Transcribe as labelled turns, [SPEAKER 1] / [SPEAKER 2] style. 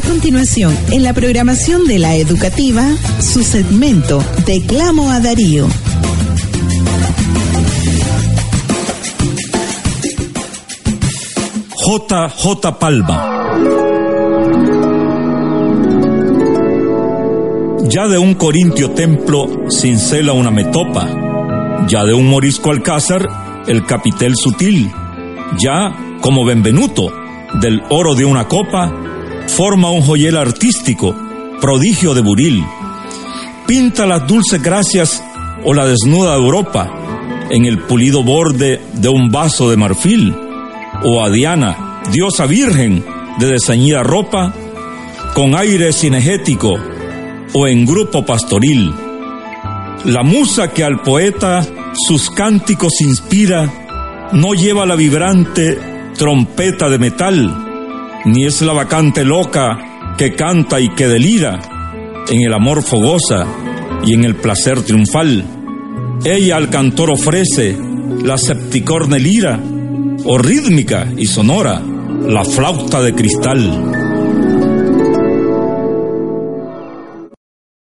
[SPEAKER 1] continuación, en la programación de la educativa, su segmento Declamo a Darío.
[SPEAKER 2] J. Palma. Ya de un corintio templo cincela una metopa, ya de un morisco alcázar el capitel sutil, ya como Benvenuto del oro de una copa forma un joyel artístico, prodigio de buril. Pinta las dulces gracias o la desnuda Europa en el pulido borde de un vaso de marfil, o a Diana, diosa virgen de desañida ropa, con aire cinegético o en grupo pastoril. La musa que al poeta sus cánticos inspira no lleva la vibrante trompeta de metal, ni es la vacante loca que canta y que delira en el amor fogosa y en el placer triunfal. Ella al cantor ofrece la septicorne lira o rítmica y sonora, la flauta de cristal.